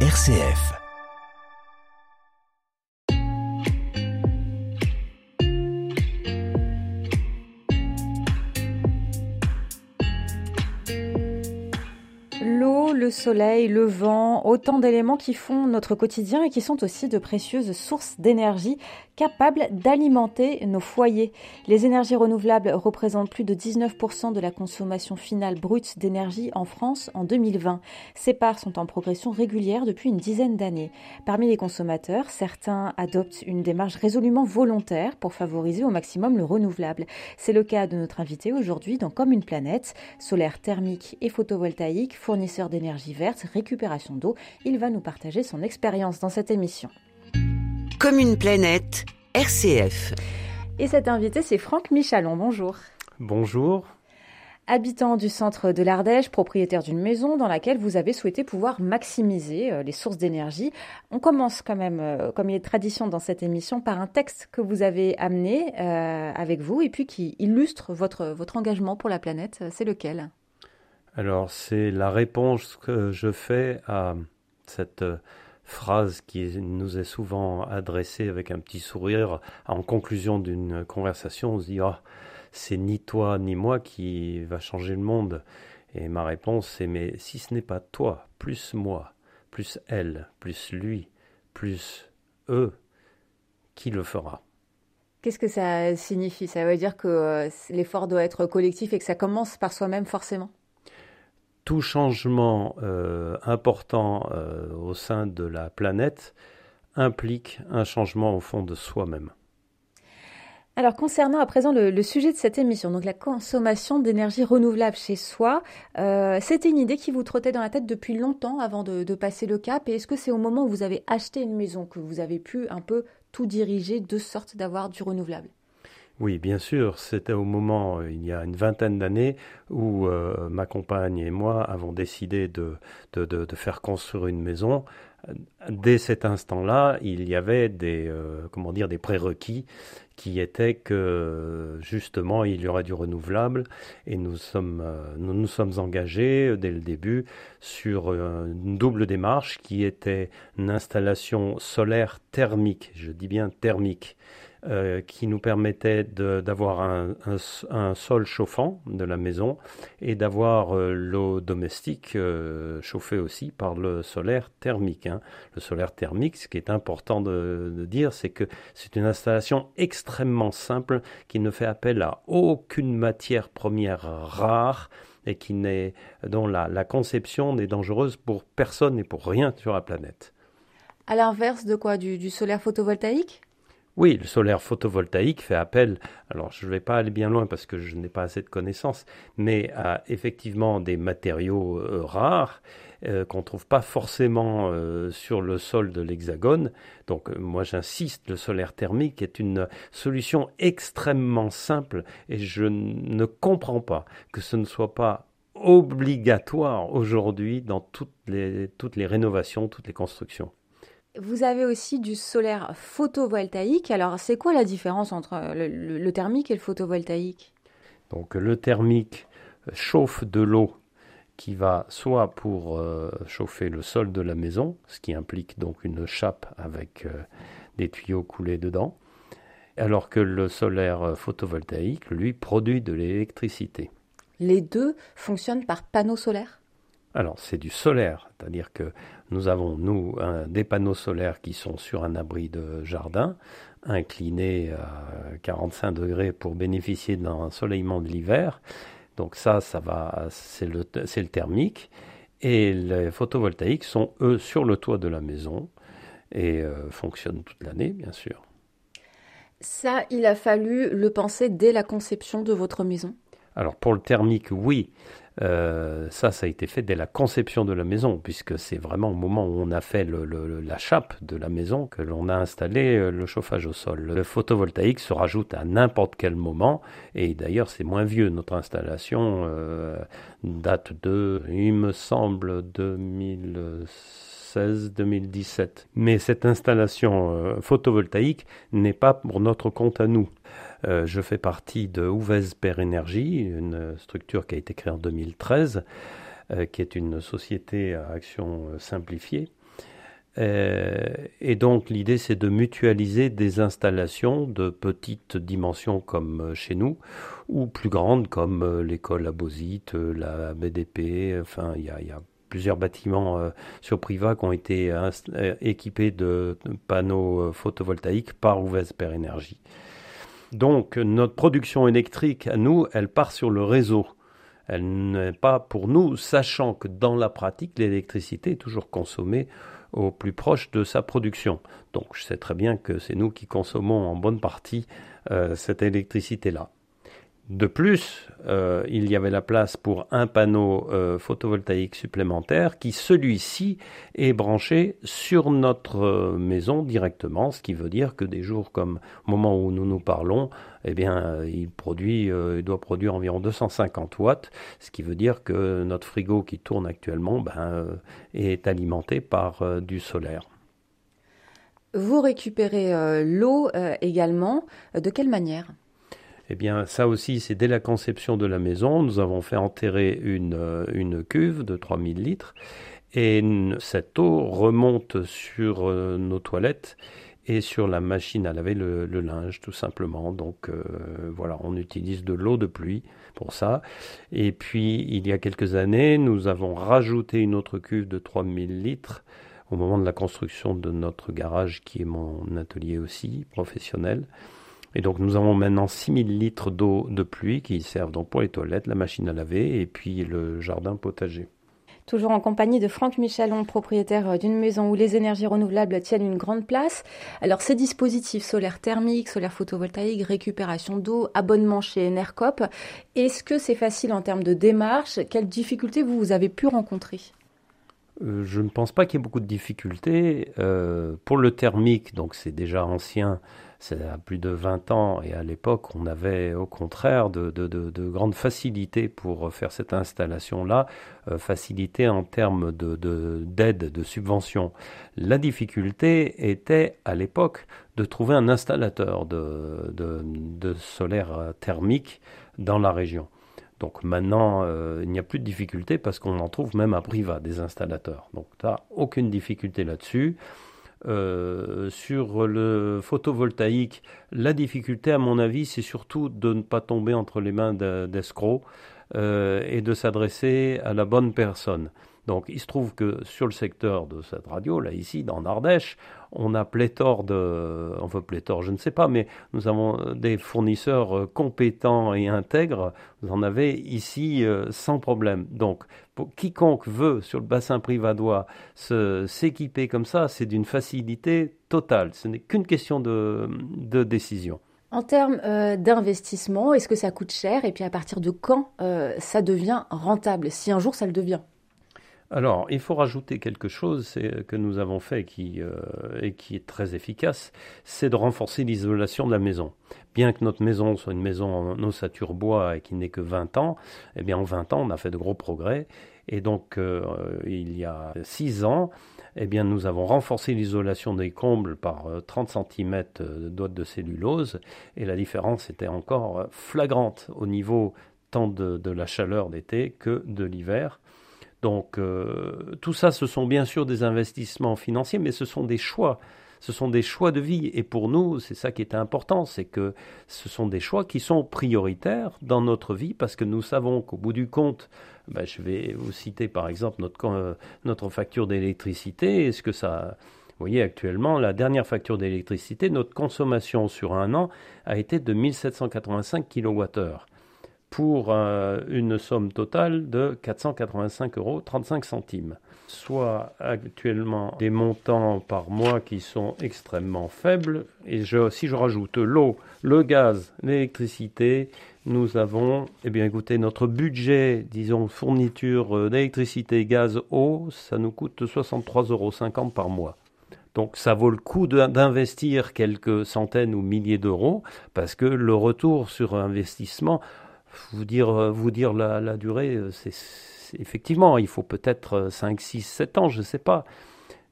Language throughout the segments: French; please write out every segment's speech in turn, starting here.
RCF. Le soleil, le vent, autant d'éléments qui font notre quotidien et qui sont aussi de précieuses sources d'énergie capables d'alimenter nos foyers. Les énergies renouvelables représentent plus de 19% de la consommation finale brute d'énergie en France en 2020. Ces parts sont en progression régulière depuis une dizaine d'années. Parmi les consommateurs, certains adoptent une démarche résolument volontaire pour favoriser au maximum le renouvelable. C'est le cas de notre invité aujourd'hui dans Comme une planète, solaire thermique et photovoltaïque, fournisseur d'énergie verte, récupération d'eau. Il va nous partager son expérience dans cette émission. Comme une planète, RCF. Et cet invité, c'est Franck Michalon. Bonjour. Bonjour. Habitant du centre de l'Ardèche, propriétaire d'une maison dans laquelle vous avez souhaité pouvoir maximiser euh, les sources d'énergie. On commence quand même, euh, comme il est tradition dans cette émission, par un texte que vous avez amené euh, avec vous et puis qui illustre votre, votre engagement pour la planète. C'est lequel? Alors, c'est la réponse que je fais à cette phrase qui nous est souvent adressée avec un petit sourire en conclusion d'une conversation. On se dit, ah, c'est ni toi ni moi qui va changer le monde. Et ma réponse c'est, mais si ce n'est pas toi, plus moi, plus elle, plus lui, plus eux, qui le fera? Qu'est-ce que ça signifie? Ça veut dire que euh, l'effort doit être collectif et que ça commence par soi-même forcément? Tout changement euh, important euh, au sein de la planète implique un changement au fond de soi-même. Alors concernant à présent le, sujet de cette émission, donc la consommation d'énergie renouvelable chez soi, euh, c'était une idée qui vous trottait dans la tête depuis longtemps avant de, de passer le cap. Et est-ce que c'est au moment où vous avez acheté une maison que vous avez pu un peu tout diriger de sorte d'avoir du renouvelable? Oui, bien sûr. C'était au moment, euh, il y a une vingtaine d'années, où euh, ma compagne et moi avons décidé de, faire construire une maison. Dès cet instant-là, il y avait des, euh, comment dire, des prérequis qui étaient que justement il y aurait du renouvelable et nous sommes, nous, nous sommes engagés dès le début sur une double démarche qui était une installation solaire thermique, je dis bien thermique, euh, qui nous permettait d'avoir un, sol chauffant de la maison et d'avoir euh, l'eau domestique euh, chauffée aussi par le solaire thermique. Hein. Le solaire thermique, ce qui est important de, dire, c'est que c'est une installation extrêmement simple qui ne fait appel à aucune matière première rare et qui n'est dont la, conception n'est dangereuse pour personne et pour rien sur la planète. À l'inverse de quoi? Du solaire photovoltaïque? Oui, le solaire photovoltaïque fait appel, alors je ne vais pas aller bien loin parce que je n'ai pas assez de connaissances, mais à effectivement des matériaux euh, rares euh, qu'on ne trouve pas forcément euh, sur le sol de l'Hexagone. Donc moi j'insiste, le solaire thermique est une solution extrêmement simple et je ne comprends pas que ce ne soit pas obligatoire aujourd'hui dans toutes les, toutes les rénovations, toutes les constructions. Vous avez aussi du solaire photovoltaïque. Alors, c'est quoi la différence entre le, thermique et le photovoltaïque? Donc, le thermique chauffe de l'eau qui va soit pour euh, chauffer le sol de la maison, ce qui implique donc une chape avec euh, des tuyaux coulés dedans, alors que le solaire photovoltaïque, lui, produit de l'électricité. Les deux fonctionnent par panneaux solaires alors, c'est du solaire, c'est-à-dire que nous avons, nous, des panneaux solaires qui sont sur un abri de jardin, inclinés à 45 degrés pour bénéficier d'un ensoleillement de l'hiver. Donc ça, ça va, c'est le, le thermique. Et les photovoltaïques sont, eux, sur le toit de la maison et euh, fonctionnent toute l'année, bien sûr. Ça, il a fallu le penser dès la conception de votre maison? Alors pour le thermique, oui. Euh, ça, ça a été fait dès la conception de la maison, puisque c'est vraiment au moment où on a fait la chape de la maison que l'on a installé euh, le chauffage au sol. Le photovoltaïque se rajoute à n'importe quel moment, et d'ailleurs c'est moins vieux. Notre installation euh, date de, il me semble, 2016-2017. Mais cette installation photovoltaïque n'est pas pour notre compte à nous. Euh, je fais partie de Ouvez Per Energy, une structure qui a été créée en 2013, euh, qui est une société à action simplifiée et donc l'idée c'est de mutualiser des installations de petites dimensions comme chez nous ou plus grandes comme l'école Abosite, la BDP, enfin il y a, plusieurs bâtiments euh, sur Priva qui ont été euh, équipés de, panneaux euh, photovoltaïques par Ouvesper Énergie. Donc notre production électrique à nous, elle part sur le réseau. Elle n'est pas pour nous, sachant que dans la pratique, l'électricité est toujours consommée au plus proche de sa production. Donc je sais très bien que c'est nous qui consommons en bonne partie cette électricité-là. De plus, euh, il y avait la place pour un panneau euh, photovoltaïque supplémentaire qui, celui-ci, est branché sur notre euh, maison directement, ce qui veut dire que des jours comme au moment où nous nous parlons, eh bien, il produit, il doit produire environ 250 watts, ce qui veut dire que notre frigo qui tourne actuellement ben, est alimenté par du solaire. Vous récupérez l'eau également. De quelle manière? Eh bien, ça aussi, c'est dès la conception de la maison. Nous avons fait enterrer une, euh, cuve de 3000 litres et cette eau remonte sur euh, nos toilettes et sur la machine à laver le, linge, tout simplement. Donc euh, voilà, on utilise de l'eau de pluie pour ça. Et puis, il y a quelques années, nous avons rajouté une autre cuve de 3000 litres au moment de la construction de notre garage, qui est mon atelier aussi professionnel. Et donc nous avons maintenant 6000 litres d'eau de pluie qui servent donc pour les toilettes, la machine à laver et puis le jardin potager. Toujours en compagnie de Franck Michelon, propriétaire d'une maison où les énergies renouvelables tiennent une grande place. Alors ces dispositifs solaires thermiques, solaires photovoltaïques, récupération d'eau, abonnement chez Enercop, est-ce que c'est facile en termes de démarche? Quelles difficultés vous, vous avez pu rencontrer? Euh, je ne pense pas qu'il y ait beaucoup de difficultés. Euh, pour le thermique, donc c'est déjà ancien, c'est à plus de 20 ans, et à l'époque, on avait au contraire de, grandes facilités pour faire cette installation-là, euh, facilité en termes d'aide, de, subvention. La difficulté était à l'époque de trouver un installateur de, solaire thermique dans la région. Donc maintenant, euh, il n'y a plus de difficulté parce qu'on en trouve même à Priva des installateurs. Donc tu n'as aucune difficulté là-dessus. Euh, sur le photovoltaïque, la difficulté, à mon avis, c'est surtout de ne pas tomber entre les mains d'escrocs euh, et de s'adresser à la bonne personne. Donc il se trouve que sur le secteur de cette radio, là ici, dans l'Ardèche, on a pléthore de, enfin pléthore, je ne sais pas, mais nous avons des fournisseurs euh, compétents et intègres. Vous en avez ici euh, sans problème. Donc quiconque veut sur le bassin privadois s'équiper comme ça, c'est d'une facilité totale. Ce n'est qu'une question de, décision. En termes euh, d'investissement, est-ce que ça coûte cher? Et puis à partir de quand ça devient rentable? Si un jour ça le devient? Alors, il faut rajouter quelque chose que nous avons fait euh, et qui est très efficace, c'est de renforcer l'isolation de la maison. Bien que notre maison soit une maison en ossature bois et qui n'ait que 20 ans, eh bien en 20 ans, on a fait de gros progrès. Et donc, euh, il y a 6 ans, eh bien, nous avons renforcé l'isolation des combles par 30 euh, cm doigts de cellulose. Et la différence était encore flagrante au niveau tant de la chaleur d'été que de l'hiver. Donc euh, tout ça, ce sont bien sûr des investissements financiers, mais ce sont des choix. Ce sont des choix de vie. Et pour nous, c'est ça qui est important, c'est que ce sont des choix qui sont prioritaires dans notre vie, parce que nous savons qu'au bout du compte, ben, je vais vous citer par exemple notre, euh, notre facture d'électricité. Est-ce que ça... Vous voyez, actuellement, la dernière facture d'électricité, notre consommation sur un an a été de 1785 kWh pour euh, une somme totale de 485 euros 35 centimes, soit actuellement des montants par mois qui sont extrêmement faibles. Et si je rajoute l'eau, le gaz, l'électricité, nous avons, eh bien écoutez, notre budget, disons, fourniture euh, d'électricité, gaz, eau, ça nous coûte 63,50 euros par mois. Donc ça vaut le coup d'investir quelques centaines ou milliers d'euros parce que le retour sur investissement, vous dire, euh, vous dire la, durée, euh, c'est effectivement, il faut peut-être 5, 6, 7 ans, je ne sais pas.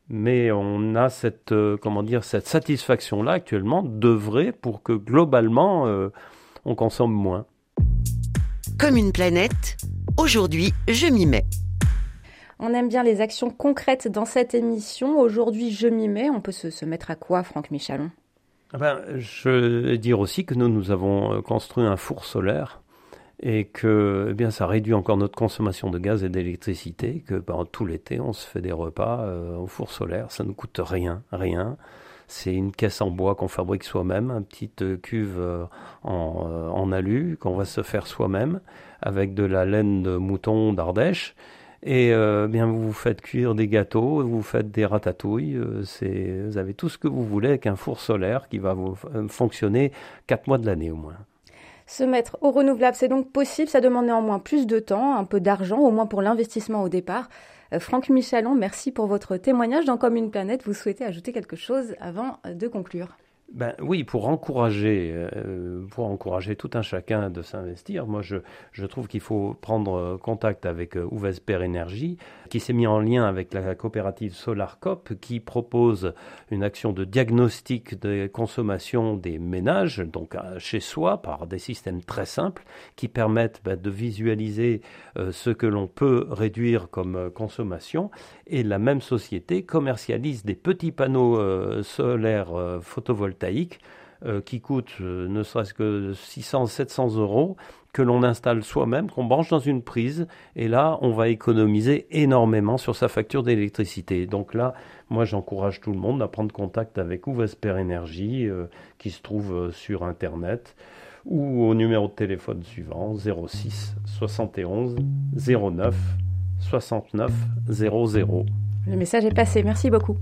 Mais on a cette, euh, comment dire, cette satisfaction-là actuellement d'œuvrer pour que globalement, on consomme moins. Comme une planète, aujourd'hui, je m'y mets. On aime bien les actions concrètes dans cette émission. Aujourd'hui, je m'y mets. On peut se, mettre à quoi, Franck Michalon? Ah ben, Je veux dire aussi que nous, nous avons construit un four solaire et que eh bien, ça réduit encore notre consommation de gaz et d'électricité, que ben, tout l'été, on se fait des repas euh, au four solaire. Ça ne coûte rien, rien. C'est une caisse en bois qu'on fabrique soi-même, une petite euh, cuve euh, en, en alu qu'on va se faire soi-même avec de la laine de mouton d'Ardèche. Et bien vous faites cuire des gâteaux, vous faites des ratatouilles, vous avez tout ce que vous voulez avec un four solaire qui va vous fonctionner quatre mois de l'année au moins. Se mettre au renouvelable, c'est donc possible, ça demande néanmoins plus de temps, un peu d'argent, au moins pour l'investissement au départ. Euh, Franck Michalon, merci pour votre témoignage dans Comme une planète. Vous souhaitez ajouter quelque chose avant de conclure ben, oui, pour encourager, euh, pour encourager tout un chacun de s'investir, moi je, je trouve qu'il faut prendre contact avec euh, Ouvesper Énergie, qui s'est mis en lien avec la coopérative SolarCop, qui propose une action de diagnostic de consommation des ménages, donc chez soi, par des systèmes très simples, qui permettent ben, de visualiser euh, ce que l'on peut réduire comme consommation. Et la même société commercialise des petits panneaux solaires photovoltaïques euh, qui coûte euh, ne serait-ce que 600-700 euros, que l'on installe soi-même, qu'on branche dans une prise, et là, on va économiser énormément sur sa facture d'électricité. Donc là, moi, j'encourage tout le monde à prendre contact avec Ouvesper Énergie, euh, qui se trouve sur Internet, ou au numéro de téléphone suivant, 06 71 09 69 00. Le message est passé, merci beaucoup.